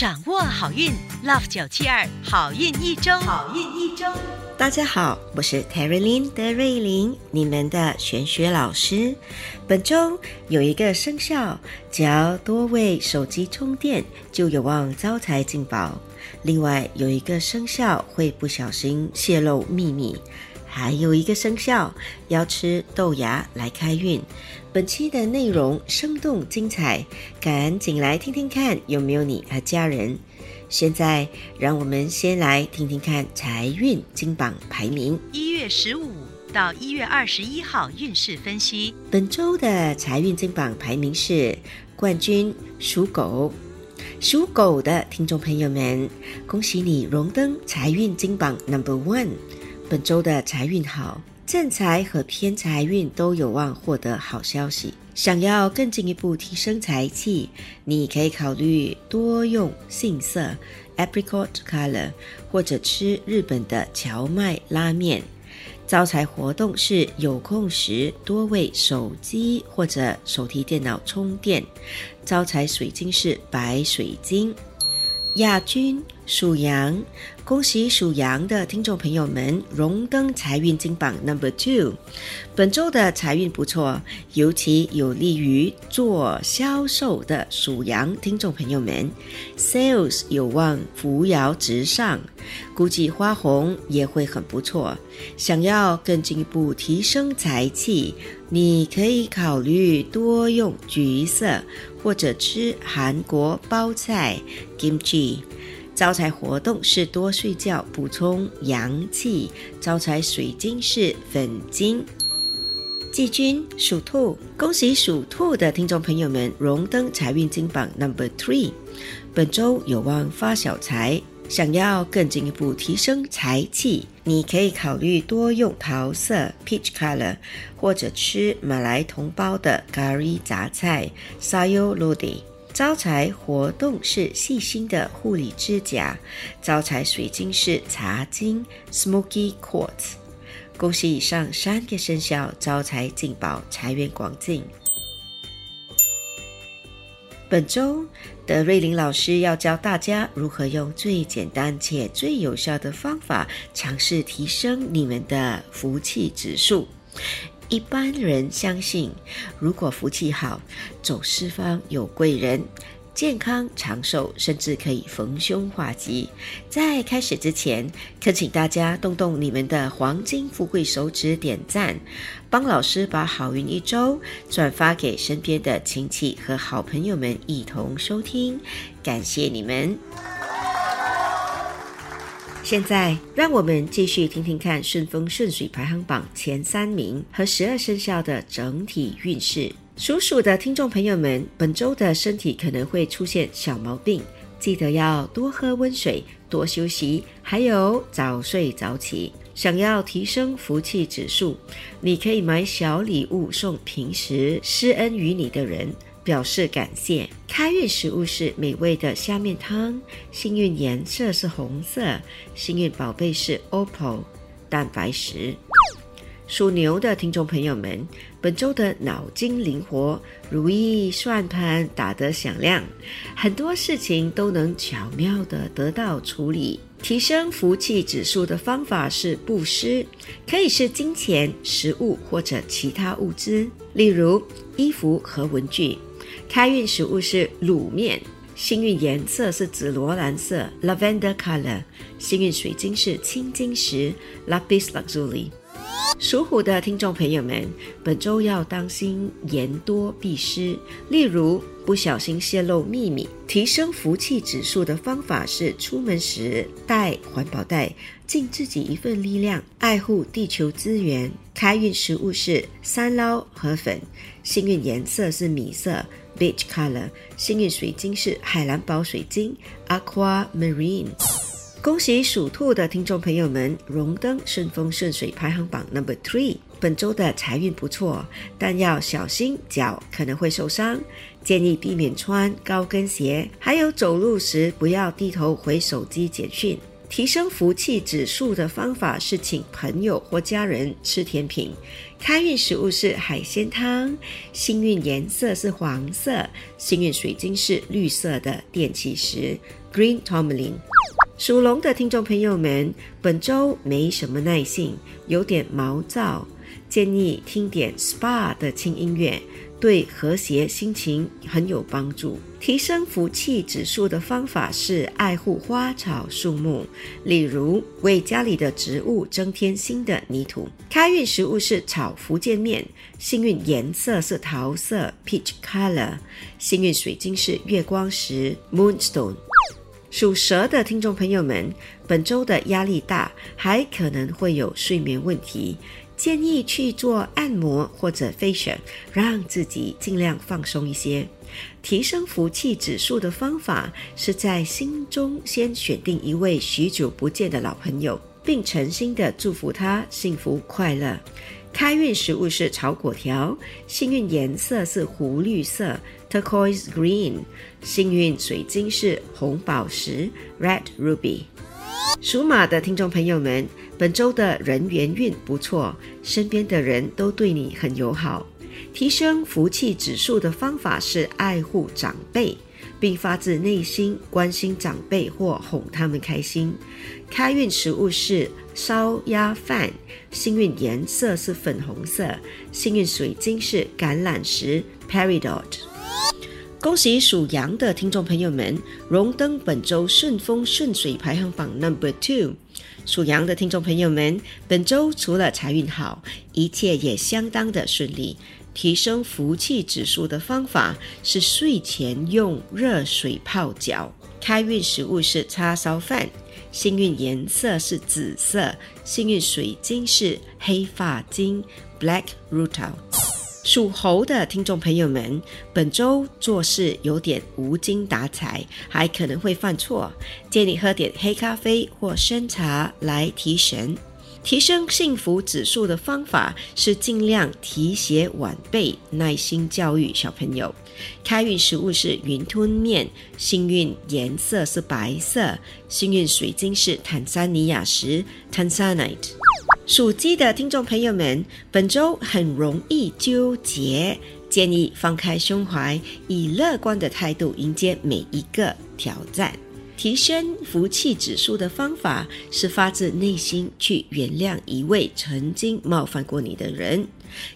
掌握好运，Love 九七二好运一周，好运一周。大家好，我是 Terry Lin 德瑞琳，你们的玄学老师。本周有一个生肖，只要多为手机充电，就有望招财进宝。另外有一个生肖会不小心泄露秘密，还有一个生肖要吃豆芽来开运。本期的内容生动精彩，赶紧来听听看有没有你和家人。现在，让我们先来听听看财运金榜排名。一月十五到一月二十一号运势分析。本周的财运金榜排名是冠军属狗，属狗的听众朋友们，恭喜你荣登财运金榜 Number One。本周的财运好，正财和偏财运都有望获得好消息。想要更进一步提升财气，你可以考虑多用杏色 （apricot color） 或者吃日本的荞麦拉面。招财活动是有空时多为手机或者手提电脑充电。招财水晶是白水晶。亚军属羊。恭喜属羊的听众朋友们荣登财运金榜 Number Two，本周的财运不错，尤其有利于做销售的属羊听众朋友们，Sales 有望扶摇直上，估计花红也会很不错。想要更进一步提升财气，你可以考虑多用橘色或者吃韩国包菜 Kimchi。招财活动是多睡觉，补充阳气。招财水晶是粉晶。季军属兔，恭喜属兔的听众朋友们荣登财运金榜 Number Three。本周有望发小财，想要更进一步提升财气，你可以考虑多用桃色 （peach color） 或者吃马来同胞的咖喱杂菜 （sayur lodeh）。招财活动是细心的护理指甲，招财水晶是茶晶 （smoky quartz）。恭喜以上三个生肖招财进宝，财源广进。本周德瑞琳老师要教大家如何用最简单且最有效的方法，尝试提升你们的福气指数。一般人相信，如果福气好，走四方有贵人，健康长寿，甚至可以逢凶化吉。在开始之前，恳请大家动动你们的黄金富贵手指点赞，帮老师把好运一周转发给身边的亲戚和好朋友们一同收听，感谢你们。现在，让我们继续听听看顺风顺水排行榜前三名和十二生肖的整体运势。属鼠的听众朋友们，本周的身体可能会出现小毛病，记得要多喝温水，多休息，还有早睡早起。想要提升福气指数，你可以买小礼物送平时施恩于你的人。表示感谢。开运食物是美味的虾面汤，幸运颜色是红色，幸运宝贝是 OPPO 蛋白石。属牛的听众朋友们，本周的脑筋灵活，如意算盘打得响亮，很多事情都能巧妙地得到处理。提升福气指数的方法是布施，可以是金钱、食物或者其他物资，例如衣服和文具。开运食物是卤面，幸运颜色是紫罗兰色 （lavender color），幸运水晶是青金石 （lapis lazuli）。属虎的听众朋友们，本周要当心言多必失，例如不小心泄露秘密。提升福气指数的方法是出门时带环保袋，尽自己一份力量，爱护地球资源。开运食物是三捞河粉，幸运颜色是米色。Beach color，幸运水晶是海蓝宝水晶 Aqua Marine。恭喜属兔的听众朋友们荣登顺风顺水排行榜 Number Three。本周的财运不错，但要小心脚可能会受伤，建议避免穿高跟鞋，还有走路时不要低头回手机简讯。提升福气指数的方法是请朋友或家人吃甜品。开运食物是海鲜汤，幸运颜色是黄色，幸运水晶是绿色的电气石 Green Tomalin。属龙的听众朋友们，本周没什么耐性，有点毛躁，建议听点 SPA 的轻音乐。对和谐心情很有帮助。提升福气指数的方法是爱护花草树木，例如为家里的植物增添新的泥土。开运食物是炒福建面，幸运颜色是桃色 （peach color），幸运水晶是月光石 （moonstone）。属蛇的听众朋友们，本周的压力大，还可能会有睡眠问题。建议去做按摩或者 facial，让自己尽量放松一些。提升福气指数的方法是在心中先选定一位许久不见的老朋友，并诚心的祝福他幸福快乐。开运食物是炒果条，幸运颜色是湖绿色 （turquoise green），幸运水晶是红宝石 （red ruby）。属马的听众朋友们，本周的人缘运不错，身边的人都对你很友好。提升福气指数的方法是爱护长辈，并发自内心关心长辈或哄他们开心。开运食物是烧鸭饭，幸运颜色是粉红色，幸运水晶是橄榄石 （Peridot）。恭喜属羊的听众朋友们荣登本周顺风顺水排行榜 Number Two。属羊的听众朋友们，本周除了财运好，一切也相当的顺利。提升福气指数的方法是睡前用热水泡脚。开运食物是叉烧饭，幸运颜色是紫色，幸运水晶是黑发晶 Black Rutil。属猴的听众朋友们，本周做事有点无精打采，还可能会犯错，建议喝点黑咖啡或生茶来提神。提升幸福指数的方法是尽量提携晚辈，耐心教育小朋友。开运食物是云吞面，幸运颜色是白色，幸运水晶是坦桑尼亚石 （Tanzanite）。属鸡的听众朋友们，本周很容易纠结，建议放开胸怀，以乐观的态度迎接每一个挑战。提升福气指数的方法是发自内心去原谅一位曾经冒犯过你的人。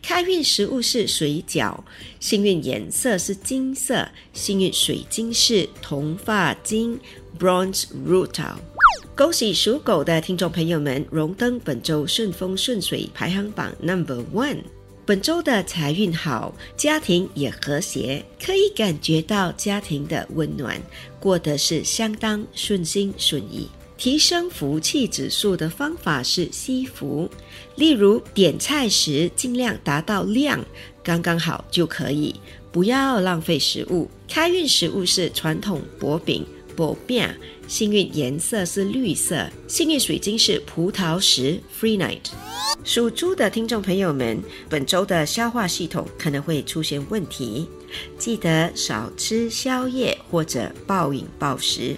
开运食物是水饺，幸运颜色是金色，幸运水晶是铜发晶 （Bronze Rutil）。恭喜属狗的听众朋友们荣登本周顺风顺水排行榜 Number One。本周的财运好，家庭也和谐，可以感觉到家庭的温暖，过得是相当顺心顺意。提升福气指数的方法是惜福，例如点菜时尽量达到量刚刚好就可以，不要浪费食物。开运食物是传统薄饼。薄饼，幸运颜色是绿色，幸运水晶是葡萄石 （Free Night）。属猪的听众朋友们，本周的消化系统可能会出现问题，记得少吃宵夜或者暴饮暴食。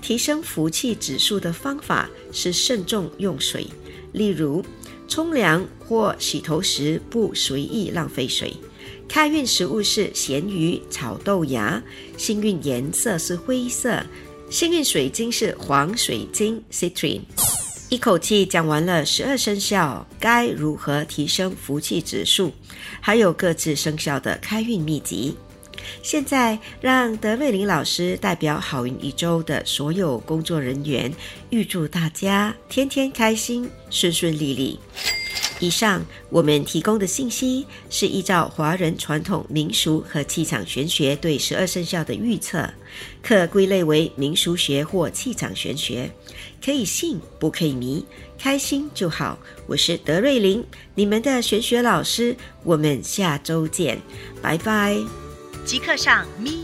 提升福气指数的方法是慎重用水，例如冲凉或洗头时不随意浪费水。开运食物是咸鱼炒豆芽，幸运颜色是灰色，幸运水晶是黄水晶 （Citrine）。一口气讲完了十二生肖该如何提升福气指数，还有各自生肖的开运秘籍。现在让德瑞琳老师代表好运一周的所有工作人员，预祝大家天天开心，顺顺利利。以上我们提供的信息是依照华人传统民俗和气场玄学对十二生肖的预测，可归类为民俗学或气场玄学，可以信不可以迷，开心就好。我是德瑞琳，你们的玄学老师，我们下周见，拜拜。即刻上咪